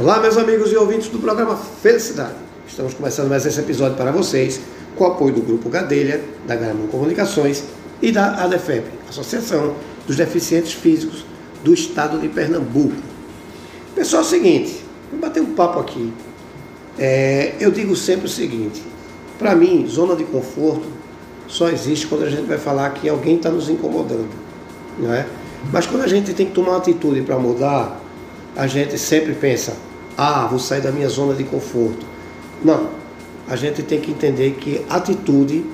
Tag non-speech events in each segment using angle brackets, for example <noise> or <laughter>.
Olá, meus amigos e ouvintes do programa Felicidade. Estamos começando mais esse episódio para vocês com o apoio do Grupo Gadelha, da Gramão Comunicações e da ADEFEP, Associação dos Deficientes Físicos do Estado de Pernambuco. Pessoal, é o seguinte, vamos bater um papo aqui. É, eu digo sempre o seguinte, para mim, zona de conforto só existe quando a gente vai falar que alguém está nos incomodando, não é? Mas quando a gente tem que tomar uma atitude para mudar, a gente sempre pensa, ah, vou sair da minha zona de conforto. Não, a gente tem que entender que atitude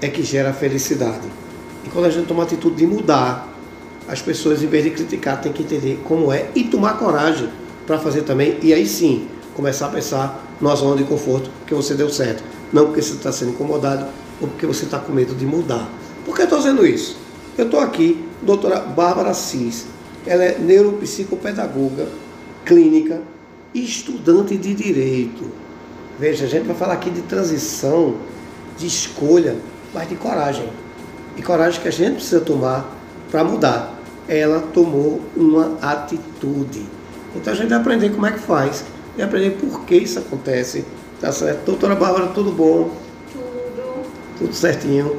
é que gera felicidade. E quando a gente toma a atitude de mudar, as pessoas, em vez de criticar, têm que entender como é e tomar coragem para fazer também. E aí sim, começar a pensar numa zona de conforto que você deu certo. Não porque você está sendo incomodado ou porque você está com medo de mudar. Por que eu estou dizendo isso? Eu estou aqui, doutora Bárbara Cis. Ela é neuropsicopedagoga, clínica estudante de direito. Veja, a gente vai falar aqui de transição, de escolha, mas de coragem. E coragem que a gente precisa tomar para mudar. Ela tomou uma atitude. Então a gente vai aprender como é que faz e aprender por que isso acontece. Tá certo? Doutora Bárbara, tudo bom? Tudo. Tudo certinho.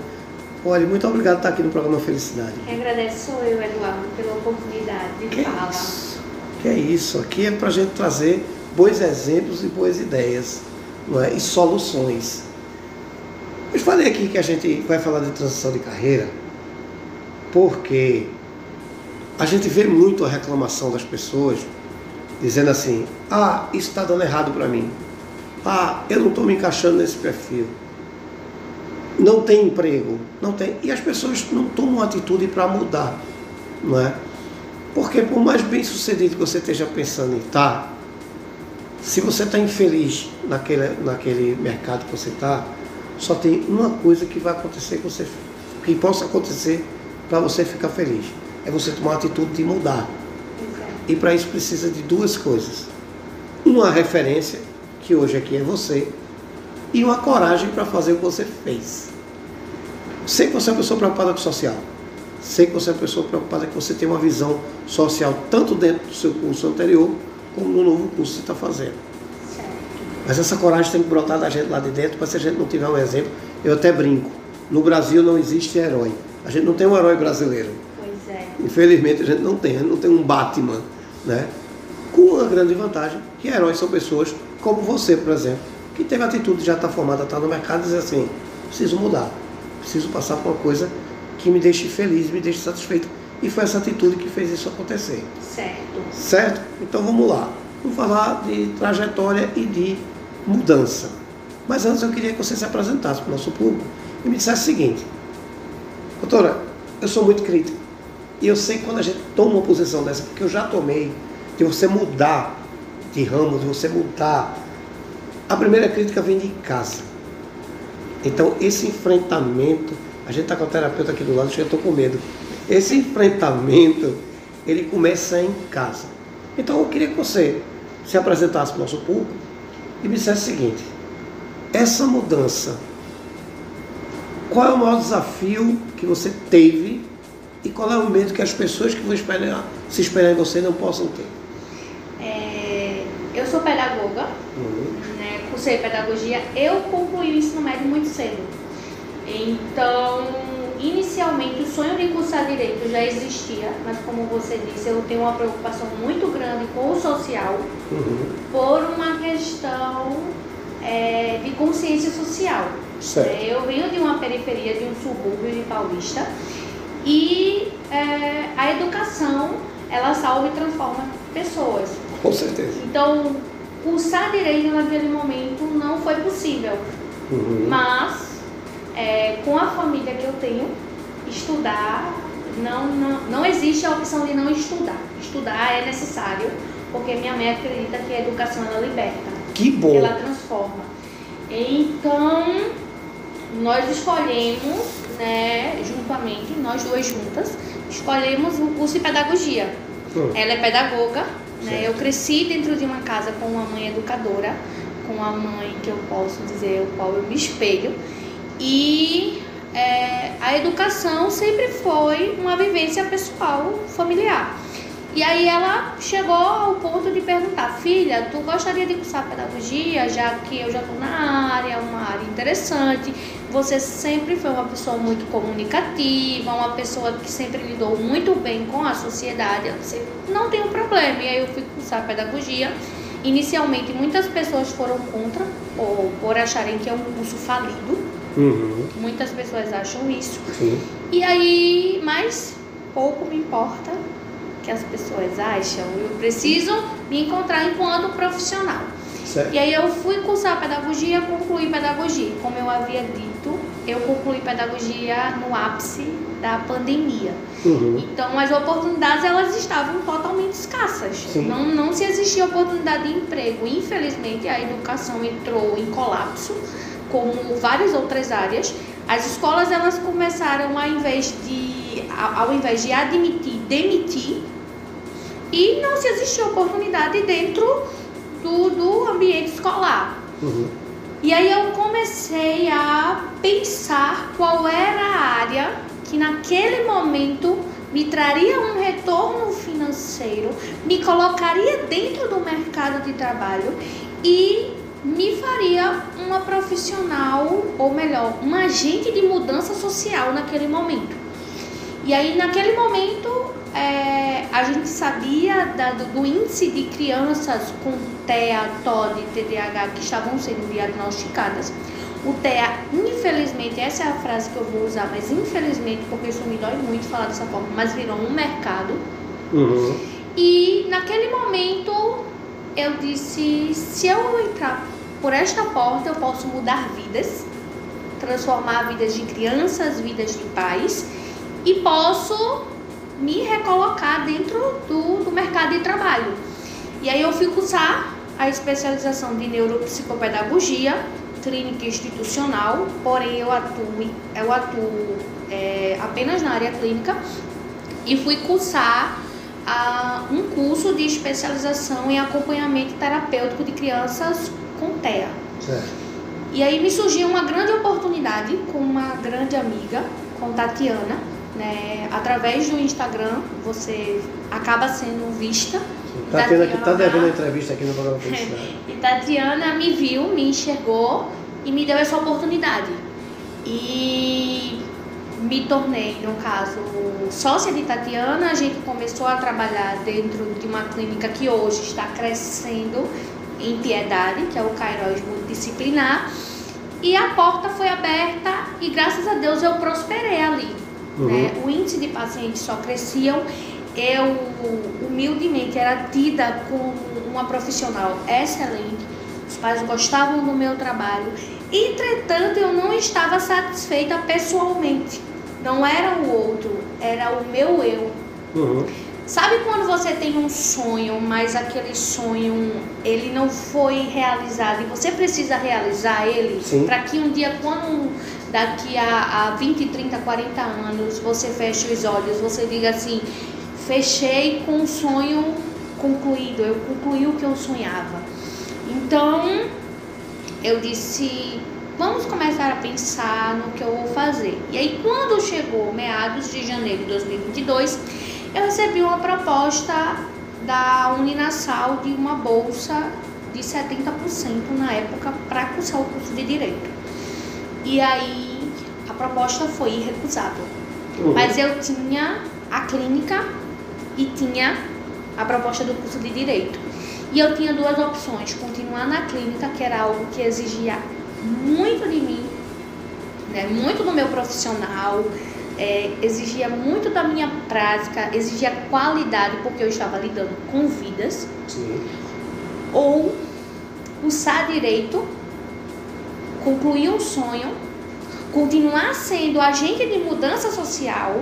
Olha, muito obrigado por estar aqui no programa Felicidade. Quem agradece sou eu, Eduardo, pela oportunidade de Que fala. isso? Que é isso? Aqui é para a gente trazer bons exemplos e boas ideias não é? e soluções. Eu falei aqui que a gente vai falar de transição de carreira porque a gente vê muito a reclamação das pessoas dizendo assim: ah, isso está dando errado para mim. Ah, eu não estou me encaixando nesse perfil. Não tem emprego, não tem. E as pessoas não tomam atitude para mudar, não é? Porque por mais bem sucedido que você esteja pensando em estar, se você está infeliz naquele, naquele mercado que você está, só tem uma coisa que vai acontecer que, você, que possa acontecer para você ficar feliz. É você tomar a atitude de mudar. E para isso precisa de duas coisas. Uma referência, que hoje aqui é você, e uma coragem para fazer o que você fez. Sei que você é uma pessoa preocupada com o social. Sei que você é uma pessoa preocupada que você tem uma visão social tanto dentro do seu curso anterior, como no novo curso que você está fazendo. Certo. Mas essa coragem tem que brotar da gente lá de dentro, para se a gente não tiver um exemplo. Eu até brinco. No Brasil não existe herói. A gente não tem um herói brasileiro. Pois é. Infelizmente a gente não tem, a gente não tem um Batman, né? Com uma grande vantagem, que heróis são pessoas como você, por exemplo, que teve a atitude de já estar formada, estar no mercado e dizer assim, preciso mudar, preciso passar por uma coisa que me deixe feliz, me deixe satisfeito. E foi essa atitude que fez isso acontecer. Certo. Certo? Então vamos lá. Vamos falar de trajetória e de mudança. Mas antes eu queria que você se apresentasse para o nosso público e me dissesse o seguinte. Doutora, eu sou muito crítico. E eu sei que quando a gente toma uma posição dessa, porque eu já tomei, de você mudar de ramo, de você mudar. A primeira crítica vem de casa. Então esse enfrentamento, a gente está com a terapeuta aqui do lado, eu estou com medo. Esse enfrentamento, ele começa em casa. Então eu queria que você se apresentasse para o nosso público e me dissesse o seguinte, essa mudança, qual é o maior desafio que você teve e qual é o medo que as pessoas que vão esperar, se esperar em você não possam ter? É, eu sou pedagoga, Uhum. né, cursei pedagogia. Eu concluí o ensino médio muito cedo. Então, inicialmente, o sonho de cursar direito já existia, mas como você disse, eu tenho uma preocupação muito grande com o social Uhum. por uma questão é, de consciência social. Certo. É, Eu venho de uma periferia, de um subúrbio de Paulista e é, a educação ela salva e transforma pessoas. Com certeza. Então, cursar direito naquele momento não foi possível, Uhum. mas é, com a família que eu tenho, estudar não, não, não existe a opção de não estudar. Estudar é necessário, porque minha mãe acredita que a educação ela liberta Que bom. ela transforma. Então, nós escolhemos, né, juntamente, nós duas juntas, escolhemos o curso de pedagogia. Ela é pedagoga, né? Eu cresci dentro de uma casa com uma mãe educadora, com uma mãe que eu posso dizer o qual eu me espelho. E é, a educação sempre foi uma vivência pessoal, familiar. E aí ela chegou ao ponto de perguntar, filha, tu gostaria de cursar pedagogia, já que eu já estou na área, uma área interessante, você sempre foi uma pessoa muito comunicativa, uma pessoa que sempre lidou muito bem com a sociedade, disse, não tem um problema. E aí eu fui cursar pedagogia. Inicialmente muitas pessoas foram contra, ou por acharem que é um curso falido. Uhum. Muitas pessoas acham isso. Sim. E aí, mas pouco me importa que as pessoas acham. Eu preciso me encontrar enquanto profissional. Certo. E aí eu fui cursar pedagogia, concluí pedagogia. Como eu havia dito, eu concluí pedagogia no ápice da pandemia. Uhum. Então as oportunidades elas estavam totalmente escassas. Sim. Não, não se existia oportunidade de emprego. Infelizmente a educação entrou em colapso, como várias outras áreas. As escolas elas começaram ao invés de ao invés de admitir, demitir e não se existia oportunidade dentro do, do ambiente escolar. Uhum. E aí eu comecei a pensar qual era a área que naquele momento me traria um retorno financeiro, me colocaria dentro do mercado de trabalho e me faria uma profissional, ou melhor, uma agente de mudança social naquele momento. E aí naquele momento é, a gente sabia da- do, índice de crianças com TEA, TOD, TDAH que estavam sendo diagnosticadas. O TEA, infelizmente, essa é a frase que eu vou usar, mas infelizmente, porque isso me dói muito falar dessa forma, mas virou um mercado. Uhum. E naquele momento eu disse: se eu entrar por esta porta, eu posso mudar vidas, transformar vidas de crianças, vidas de pais, e posso me recolocar dentro do, do mercado de trabalho. E aí eu fui cursar a especialização de neuropsicopedagogia, clínica institucional, porém eu atuo, eu atuo é, apenas na área clínica e fui cursar ah, um curso de especialização em acompanhamento terapêutico de crianças com TEA. Certo. E aí me surgiu uma grande oportunidade com uma grande amiga, com Tatiana, né? Através do Instagram você acaba sendo vista. Tá tendo aqui, tá Tatiana- devendo a entrevista aqui no programa Felicidade. <laughs> E Tatiana me viu, me enxergou e me deu essa oportunidade. E me tornei, no caso, sócia de Tatiana. A gente começou a trabalhar dentro de uma clínica que hoje está crescendo em Piedade, que é o Cairóis Multidisciplinar. E a porta foi aberta e graças a Deus eu prosperei ali. Uhum. né? O índice de pacientes só cresciam. Eu, humildemente, era tida como uma profissional excelente. Os pais gostavam do meu trabalho. Entretanto, eu não estava satisfeita pessoalmente. Não era o outro, era o meu eu. Uhum. Sabe quando você tem um sonho, mas aquele sonho ele não foi realizado e você precisa realizar ele para que um dia quando daqui a, a 20, 30, 40 anos você feche os olhos, você diga assim, fechei com um sonho concluído, eu concluí o que eu sonhava. Então, eu disse, vamos começar a pensar no que eu vou fazer. E aí, quando chegou meados de janeiro de 2022, eu recebi uma proposta da Uninasal de uma bolsa de 70% na época para cursar o curso de Direito. E aí, a proposta foi irrecusável. Uhum. Mas eu tinha a clínica e tinha a proposta do curso de direito. E eu tinha duas opções: continuar na clínica, que era algo que exigia muito de mim, né, muito do meu profissional, é, exigia muito da minha prática, exigia qualidade, porque eu estava lidando com vidas, Sim. ou cursar direito, concluir um sonho, continuar sendo agente de mudança social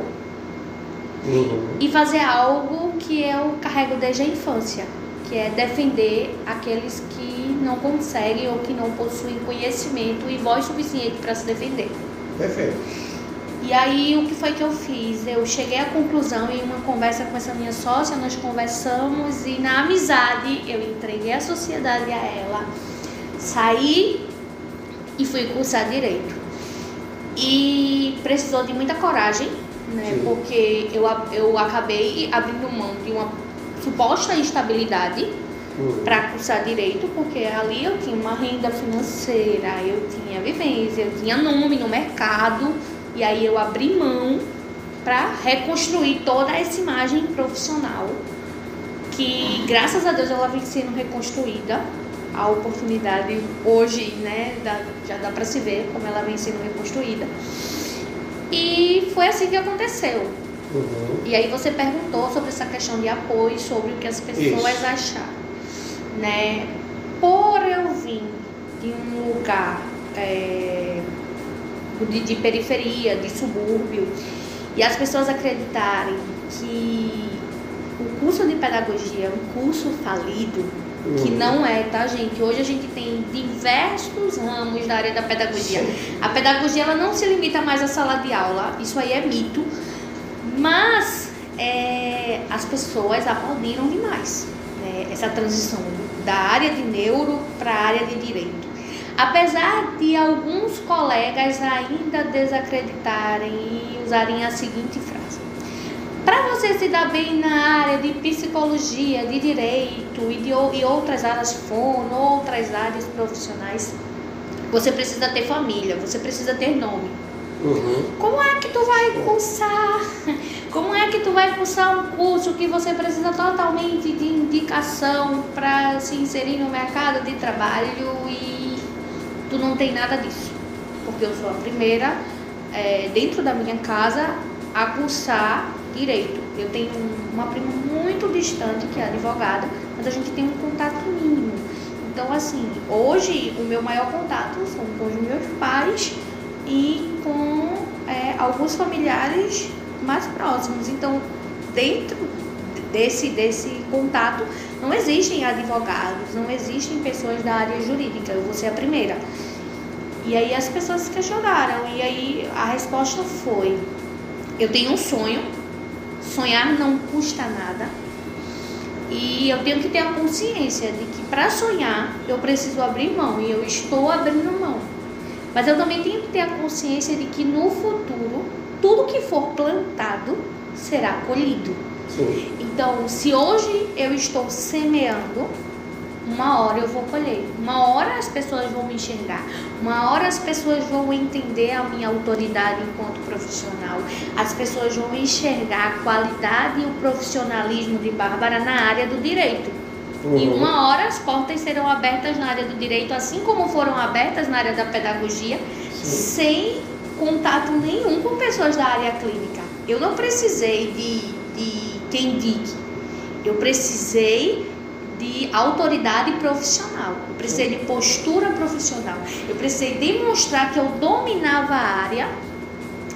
Uhum. e fazer algo que eu carrego desde a infância, que é defender aqueles que não conseguem ou que não possuem conhecimento e voz suficiente para se defender. Perfeito. E aí o que foi que eu fiz? Eu cheguei à conclusão em uma conversa com essa minha sócia, nós conversamos e na amizade eu entreguei a sociedade a ela, saí e fui cursar direito. E precisou de muita coragem, né? Sim. Porque eu, eu acabei abrindo mão de uma suposta estabilidade Uhum. para cursar direito, porque ali eu tinha uma renda financeira, eu tinha vivência, eu tinha nome no mercado, e aí eu abri mão para reconstruir toda essa imagem profissional, que graças a Deus ela vem sendo reconstruída. A oportunidade hoje, né, dá- já dá para se ver como ela vem sendo reconstruída. E foi assim que aconteceu. Uhum. E aí você perguntou sobre essa questão de apoio, sobre o que as pessoas Isso. acharam, né? Por eu vir de um lugar é, de, de periferia, de subúrbio, e as pessoas acreditarem que o curso de pedagogia é um curso falido, que Uhum. não é, tá, gente? Hoje a gente tem diversos ramos da área da pedagogia. A pedagogia ela não se limita mais à sala de aula, isso aí é mito, mas é, as pessoas aplaudiram demais né, essa transição da área de neuro para a área de direito. Apesar de alguns colegas ainda desacreditarem e usarem a seguinte frase: para você se dar bem na área de psicologia, de direito e, de, e outras áreas fono, outras áreas profissionais, você precisa ter família, você precisa ter nome. Uhum. Como é que tu vai cursar? Como é que tu vai cursar um curso que você precisa totalmente de indicação para se inserir no mercado de trabalho e tu não tem nada disso? Porque eu sou a primeira é, dentro da minha casa a cursar direito. Eu tenho um- uma prima muito distante que é advogada, mas a gente tem um contato mínimo. Então, assim, hoje o meu maior contato são com os meus pais e com é, alguns familiares mais próximos. Então, dentro desse, desse contato, não existem advogados, não existem pessoas da área jurídica, eu vou ser a primeira. E aí as pessoas se questionaram, e aí a resposta foi: eu tenho um sonho, sonhar não custa nada, e eu tenho que ter a consciência de que para sonhar eu preciso abrir mão, e eu estou abrindo mão. Mas eu também tenho que ter a consciência de que no futuro, tudo que for plantado será colhido. Sim. Então, se hoje eu estou semeando, uma hora eu vou colher. Uma hora as pessoas vão me enxergar. Uma hora as pessoas vão entender a minha autoridade enquanto profissional. As pessoas vão enxergar a qualidade e o profissionalismo de Bárbara na área do direito. E Uhum. uma hora as portas serão abertas na área do direito, assim como foram abertas na área da pedagogia, sem contato nenhum com pessoas da área clínica. Eu não precisei de, de quem indique, eu precisei de autoridade profissional, eu precisei de postura profissional, eu precisei demonstrar que eu dominava a área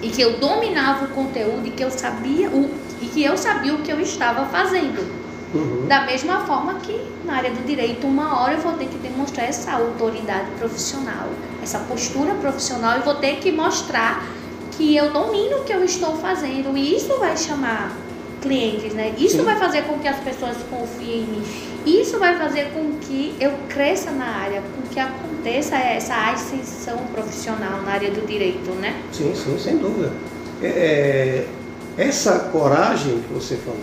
e que eu dominava o conteúdo e que eu sabia o, e que eu sabia o que eu estava fazendo. Uhum. Da mesma forma que na área do direito, uma hora eu vou ter que demonstrar essa autoridade profissional, essa postura profissional e vou ter que mostrar que eu domino o que eu estou fazendo e isso vai chamar clientes, né? Isso Sim. vai fazer com que as pessoas confiem em mim. Isso vai fazer com que eu cresça na área, com que aconteça essa ascensão profissional na área do direito, né? Sim, sim, sem dúvida. É, é, essa coragem que você falou,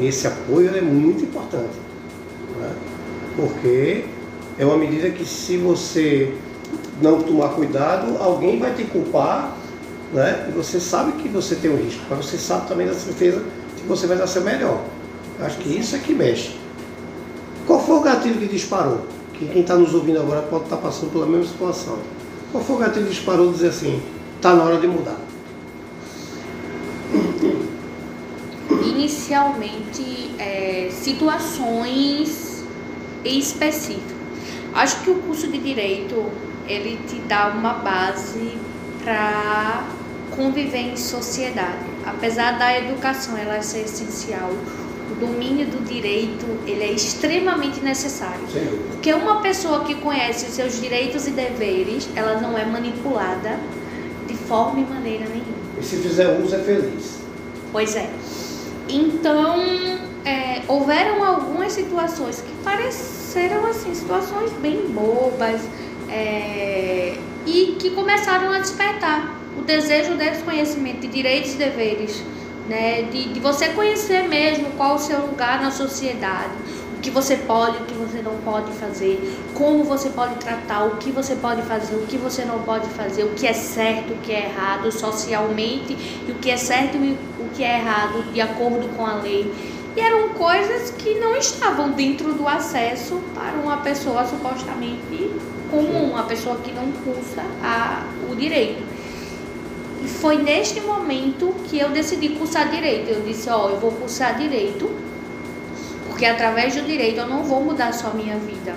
esse apoio é muito importante. né? Porque é uma medida que se você não tomar cuidado, alguém vai te culpar, né? E você sabe que você tem um risco, mas você sabe também da certeza que você vai dar seu melhor. Acho que isso é que mexe. Qual foi o gatilho que disparou? Que quem está nos ouvindo agora pode estar passando pela mesma situação. Qual foi o gatilho que disparou dizer assim, está na hora de mudar? inicialmente é, situações específicas. Acho que o curso de direito ele te dá uma base para conviver em sociedade. Apesar da educação ela ser essencial, o domínio do direito ele é extremamente necessário. Dúvida. Porque uma pessoa que conhece os seus direitos e deveres, ela não é manipulada de forma e maneira nenhuma. E se fizer uso é feliz. Pois é. Então, é, houveram algumas situações que pareceram assim, situações bem bobas é, e que começaram a despertar o desejo desse conhecimento de direitos e deveres né? De, de você conhecer mesmo qual o seu lugar na sociedade, o que você pode, o que você não pode fazer, como você pode tratar, o que você pode fazer, o que você não pode fazer, o que é certo, o que é errado socialmente, e o que é certo e o que é errado de acordo com a lei. E eram coisas que não estavam dentro do acesso para uma pessoa supostamente comum, uma pessoa que não cursa a, o direito. E foi neste momento que eu decidi cursar direito. Eu disse, ó, oh, eu vou cursar direito, porque através do direito eu não vou mudar só a minha vida.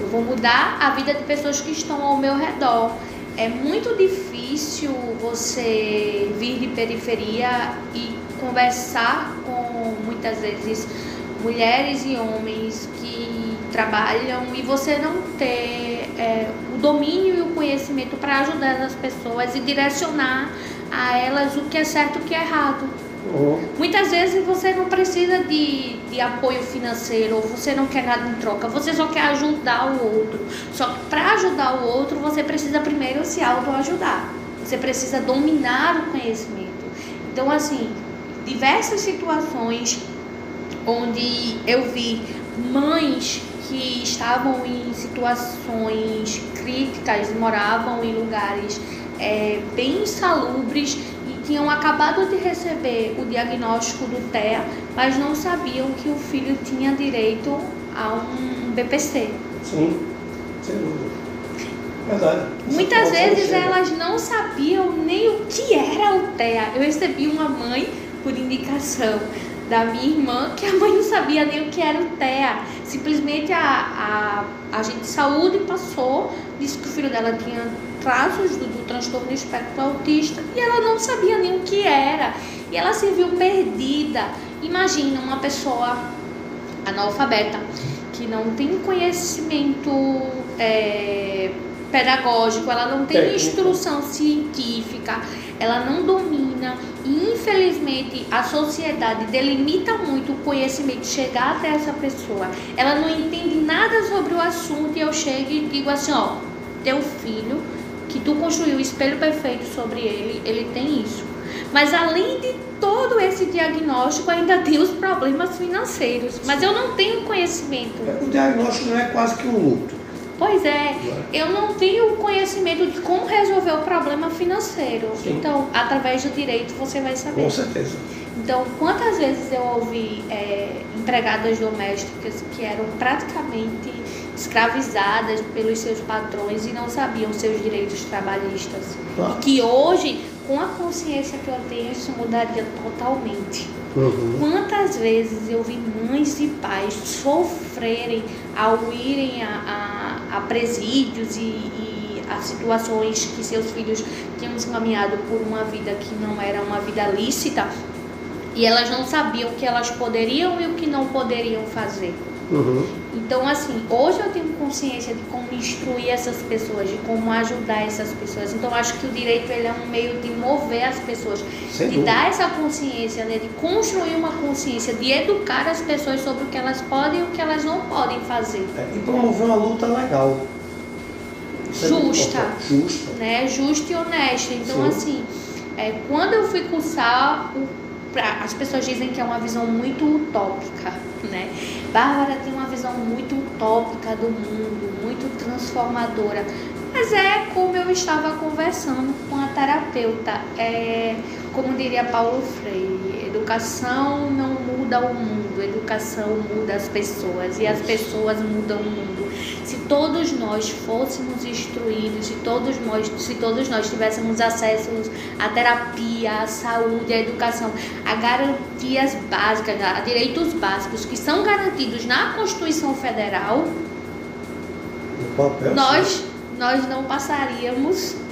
Eu vou mudar a vida de pessoas que estão ao meu redor. É muito difícil você vir de periferia e conversar com muitas vezes mulheres e homens que trabalham e você não ter é, o domínio e o conhecimento para ajudar as pessoas e direcionar a elas o que é certo e o que é errado. Uhum. Muitas vezes você não precisa de, de apoio financeiro, ou você não quer nada em troca, você só quer ajudar o outro. Só que para ajudar o outro, você precisa primeiro se autoajudar. Você precisa dominar o conhecimento. Então, assim, diversas situações onde eu vi mães que estavam em situações críticas, moravam em lugares é, bem insalubres e tinham acabado de receber o diagnóstico do TEA, mas não sabiam que o filho tinha direito a um BPC. Sim, sem dúvida. Verdade. Muitas vezes elas não sabiam nem o que era o TEA. Eu recebi uma mãe por indicação da minha irmã, que a mãe não sabia nem o que era o TEA. Simplesmente a, a, a gente de saúde passou, disse que o filho dela tinha traços do, do transtorno espectro autista e ela não sabia nem o que era. E ela se viu perdida. Imagina uma pessoa analfabeta que não tem conhecimento é, pedagógico, ela não tem Técnica. instrução científica, ela não domina e infelizmente a sociedade delimita muito o conhecimento chegar até essa pessoa. Ela não entende nada sobre o assunto e eu chego e digo assim, ó, teu filho que tu construiu o espelho perfeito sobre ele, ele tem isso. Mas além de todo esse diagnóstico, ainda tem os problemas financeiros. Mas eu não tenho conhecimento. O diagnóstico não é quase que um luto. Pois é, eu não tenho conhecimento de como resolver o problema financeiro. Sim. Então, através do direito você vai saber. Com certeza. Então, quantas vezes eu ouvi é, empregadas domésticas que eram praticamente escravizadas pelos seus patrões e não sabiam seus direitos trabalhistas. E que hoje, com a consciência que eu tenho, isso mudaria totalmente. Uhum. Quantas vezes eu vi mães e pais sofrerem ao irem a, a, a presídios e, e a situações que seus filhos tinham encaminhado por uma vida que não era uma vida lícita e elas não sabiam o que elas poderiam e o que não poderiam fazer. Uhum. Então, assim, hoje eu tenho consciência de como instruir essas pessoas, de como ajudar essas pessoas. Então, acho que o direito ele é um meio de mover as pessoas, Sem de dúvida. dar essa consciência, né, de construir uma consciência, de educar as pessoas sobre o que elas podem e o que elas não podem fazer. É, e promover uma luta legal. Isso é justa, é justa. Né, justa e honesta. Então, Sim. assim, é, quando eu fui cursar o as pessoas dizem que é uma visão muito utópica, né? Bárbara tem uma visão muito utópica do mundo, muito transformadora. Mas é como eu estava conversando com a terapeuta, é, como diria Paulo Freire, educação não muda o mundo, educação muda as pessoas e as pessoas mudam o mundo. Se todos nós fôssemos instruídos, se todos nós, se todos nós tivéssemos acesso à terapia, à saúde, à educação, a garantias básicas, a direitos básicos que são garantidos na Constituição Federal, nós, nós não passaríamos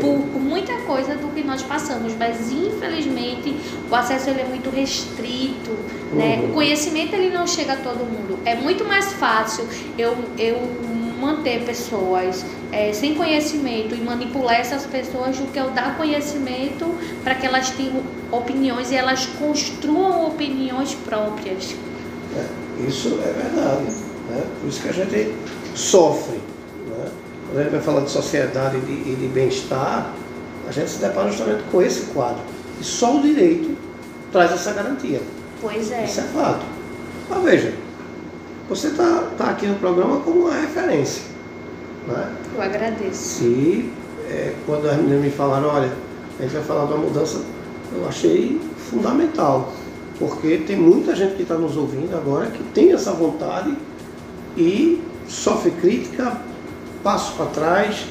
por, por, muita coisa do que nós passamos, mas infelizmente o acesso ele é muito restrito, né? uhum. né? O conhecimento ele não chega a todo mundo. É muito mais fácil eu, eu manter pessoas é, sem conhecimento e manipular essas pessoas do que eu dar conhecimento para que elas tenham opiniões e elas construam opiniões próprias. É, isso é verdade. Né? Por isso que a gente sofre quando a gente vai falar de sociedade e de, de bem-estar, a gente se depara justamente com esse quadro. E só o direito traz essa garantia. Pois é. Isso é fato. Mas veja, você está tá aqui no programa como uma referência. Né? Eu agradeço. E é, quando as meninas me falaram, olha, a gente vai falar de uma mudança, eu achei fundamental. Porque tem muita gente que está nos ouvindo agora que tem essa vontade e sofre crítica, passo para trás,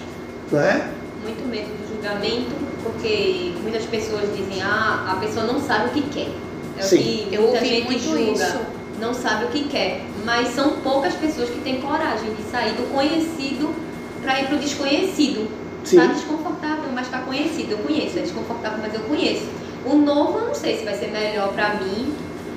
né? Muito medo do julgamento, porque muitas pessoas dizem, ah, a pessoa não sabe o que quer. É Sim. o que Eu muita ouvi gente muito julga. isso. Não sabe o que quer. Mas são poucas pessoas que têm coragem de sair do conhecido para ir para o desconhecido. Está desconfortável, mas está conhecido. Eu conheço. É desconfortável, mas eu conheço. O novo, eu não sei se vai ser melhor para mim.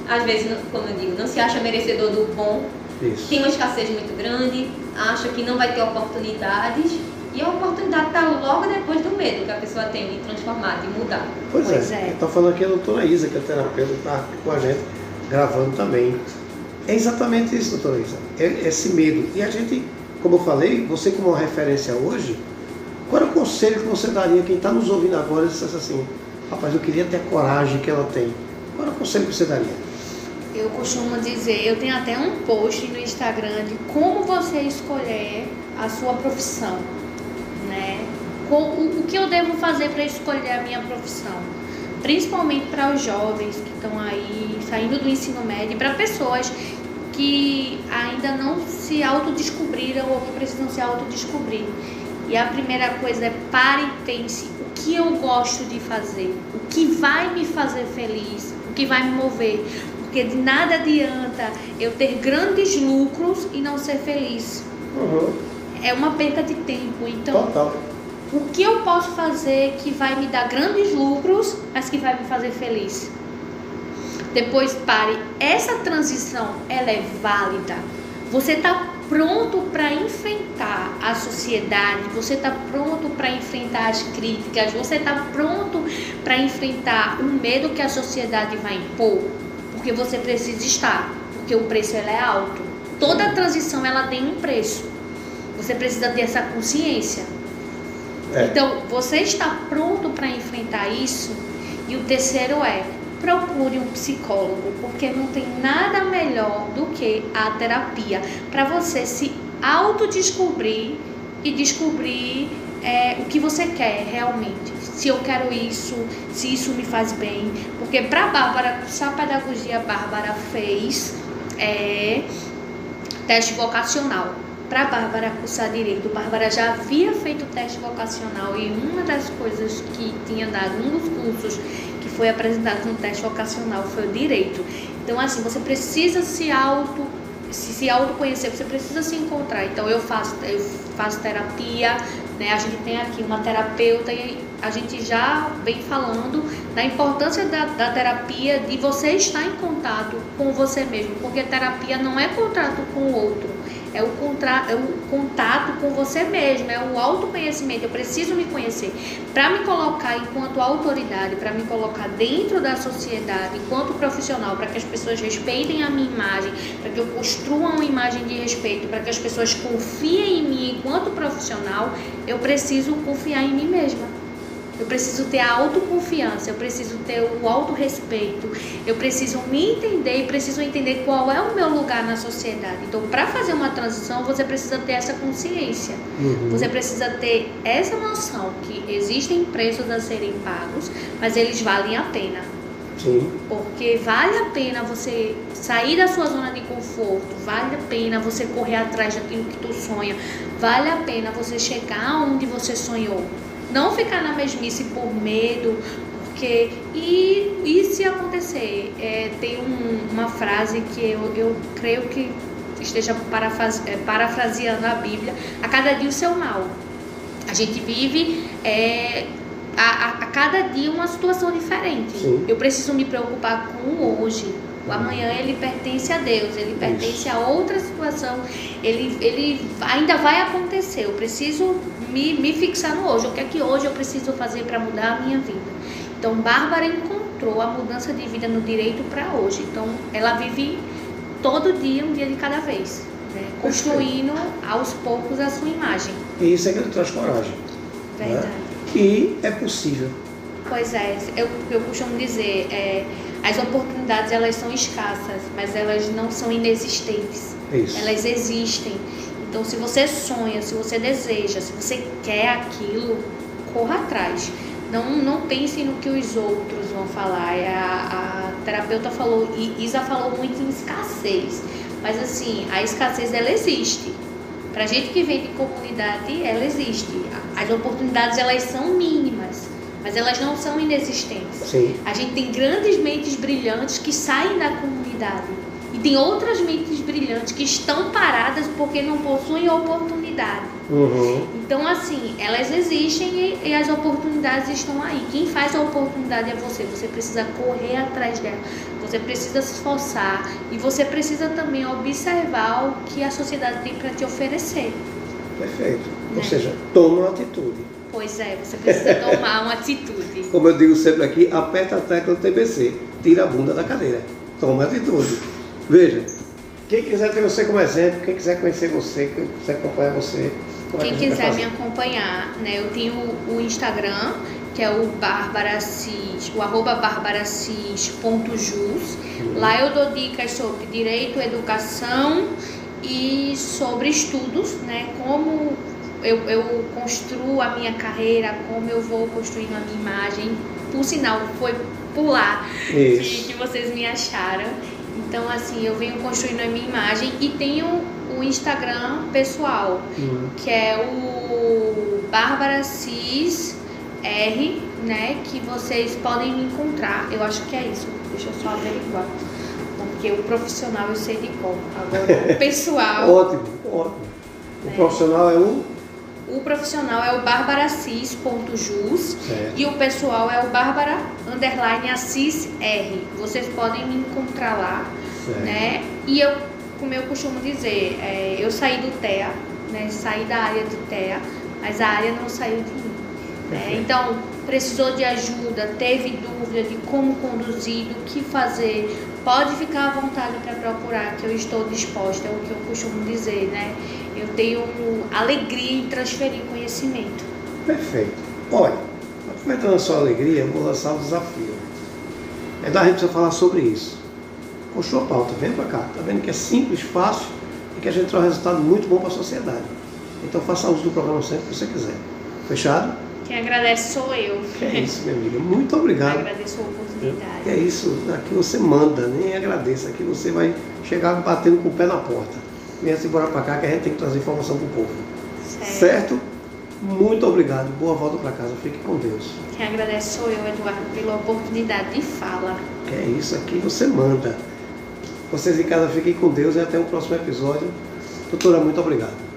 Às vezes, como eu digo, não se acha merecedor do bom. Isso. Tem uma escassez muito grande, acha que não vai ter oportunidades. E a oportunidade está logo depois do medo que a pessoa tem de transformar, de mudar. Pois, Pois é. é. Está falando aqui a doutora Isa, que é terapeuta, está com a gente, gravando também. É exatamente isso, doutora Isa. É esse medo. E a gente, como eu falei, você como uma referência hoje, qual é o conselho que você daria a quem está nos ouvindo agora e dissesse assim, rapaz, eu queria ter a coragem que ela tem. Qual é o conselho que você daria? Eu costumo dizer, eu tenho até um post no Instagram de como você escolher a sua profissão, né? O, o que eu devo fazer para escolher a minha profissão? Principalmente para os jovens que estão aí saindo do ensino médio, para pessoas que ainda não se autodescobriram ou que precisam se autodescobrir. E a primeira coisa é pare e pense o que eu gosto de fazer, o que vai me fazer feliz, o que vai me mover. Porque de nada adianta eu ter grandes lucros e não ser feliz. Uhum. É uma perca de tempo. Então, Total. o que eu posso fazer que vai me dar grandes lucros, mas que vai me fazer feliz? Depois pare. Essa transição, ela é válida. Você está pronto para enfrentar a sociedade, você está pronto para enfrentar as críticas, você está pronto para enfrentar o medo que a sociedade vai impor, porque você precisa estar, porque o preço é alto. Toda transição ela tem um preço. Você precisa ter essa consciência. É. Então, você está pronto para enfrentar isso? E o terceiro é procure um psicólogo, porque não tem nada melhor do que a terapia para você se autodescobrir e descobrir é, o que você quer realmente. Se eu quero isso, se isso me faz bem. Porque para Bárbara, se a pedagogia Bárbara fez é, teste vocacional. Para Bárbara cursar direito, Bárbara já havia feito teste vocacional e uma das coisas que tinha dado, um dos cursos que foi apresentado no teste vocacional foi o direito. Então, assim, você precisa se auto se, se autoconhecer, você precisa se encontrar. Então eu faço, eu faço terapia, né? A gente tem aqui uma terapeuta e a gente já vem falando da importância da, da terapia de você estar em contato com você mesmo, porque terapia não é contato com o outro, é o, contra, é o contato com você mesmo, é o autoconhecimento. Eu preciso me conhecer para me colocar enquanto autoridade, para me colocar dentro da sociedade, enquanto profissional, para que as pessoas respeitem a minha imagem, para que eu construa uma imagem de respeito, para que as pessoas confiem em mim enquanto profissional. Eu preciso confiar em mim mesma. Eu preciso ter a autoconfiança, eu preciso ter o autorrespeito, eu preciso me entender e preciso entender qual é o meu lugar na sociedade. Então, para fazer uma transição, você precisa ter essa consciência. Uhum. Você precisa ter essa noção que existem preços a serem pagos, mas eles valem a pena. Sim. Porque vale a pena você sair da sua zona de conforto, vale a pena você correr atrás daquilo que tu sonha, vale a pena você chegar onde você sonhou. Não ficar na mesmice por medo, porque. E, e se acontecer? É, tem um- uma frase que eu, eu creio que esteja parafase- é, parafraseando a Bíblia: a cada dia o seu mal. A gente vive é, a, a, cada dia uma situação diferente. Sim. Eu preciso me preocupar com o hoje. O amanhã ele pertence a Deus, ele pertence a outra situação, ele, ele ainda vai acontecer. Eu preciso me, me fixar no hoje. O que é que hoje eu preciso fazer para mudar a minha vida? Então, Bárbara encontrou a mudança de vida no direito para hoje. Então, ela vive todo dia, um dia de cada vez, né? construindo aos poucos a sua imagem. E isso é que traz coragem. Verdade. E é possível. Pois é, eu, eu costumo dizer, é, as oportunidades elas são escassas, mas elas não são inexistentes. Isso. Elas existem. Então, se você sonha, se você deseja, se você quer aquilo, corra atrás. Não, não pense no que os outros vão falar. É a, a terapeuta falou, e Isa falou muito em escassez. Mas assim, a escassez ela existe. Pra gente que vem de comunidade, ela existe. As oportunidades elas são mínimas, mas elas não são inexistentes. Sim. A gente tem grandes mentes brilhantes que saem da comunidade. E tem outras mentes brilhantes que estão paradas porque não possuem oportunidade. Uhum. Então, assim, elas existem e, e as oportunidades estão aí. Quem faz a oportunidade é você. Você precisa correr atrás dela. Você precisa se esforçar. E você precisa também observar o que a sociedade tem para te oferecer. Perfeito. Ou Né? seja, toma uma atitude. Pois é, você precisa tomar uma atitude. Como eu digo sempre aqui, aperta a tecla do TBC, tira a bunda da cadeira. Toma atitude. Veja, quem quiser ter você como exemplo, quem quiser conhecer você, quem quiser acompanhar você, é Quem quiser me acompanhar, né, eu tenho o Instagram, que é o barbaracis, o arroba barbaracis.jus. Lá eu dou dicas sobre direito, educação e sobre estudos, né, como eu, eu construo a minha carreira, como eu vou construindo a minha imagem. Por sinal, foi por lá que, que vocês me acharam. Então, assim, eu venho construindo a minha imagem e tenho o Instagram pessoal, Hum, que é o Bárbara Cis R, né? Que vocês podem me encontrar. Eu acho que é isso. Deixa eu só averiguar. Porque o profissional eu sei de qual. Agora, o <laughs> pessoal. Ótimo, ótimo. O É. profissional é um. O profissional é o barbaracis.jus e o pessoal é o Bárbara underline. Vocês podem me encontrar lá. Certo. né? E eu, como eu costumo dizer, é, eu saí do TEA, né? Saí da área de TEA, mas a área não saiu de mim. Né? Então, precisou de ajuda, teve dúvida de como conduzir, do que fazer, pode ficar à vontade para procurar, que eu estou disposta, é o que eu costumo dizer, né? Eu tenho alegria em transferir conhecimento. Perfeito. Olha, aproveitando a sua alegria, eu vou lançar o desafio. É da gente precisa falar sobre isso. Construa a pauta, vem pra cá. Tá vendo que é simples, fácil e que a gente traz um resultado muito bom para a sociedade. Então faça uso do programa sempre que você quiser. Fechado? Quem agradece sou eu. Que é isso, minha amiga. Muito obrigado. Agradeço a oportunidade. Que é isso, aqui você manda, nem agradeça. Aqui você vai chegar batendo com o pé na porta. Venha-se embora para cá que a gente tem que trazer informação para o povo. Certo? Muito obrigado. Boa volta para casa. Fique com Deus. Quem agradece sou eu, Eduardo, pela oportunidade de fala. Que é isso, aqui você manda. Vocês em casa fiquem com Deus e até o próximo episódio. Doutora, muito obrigado.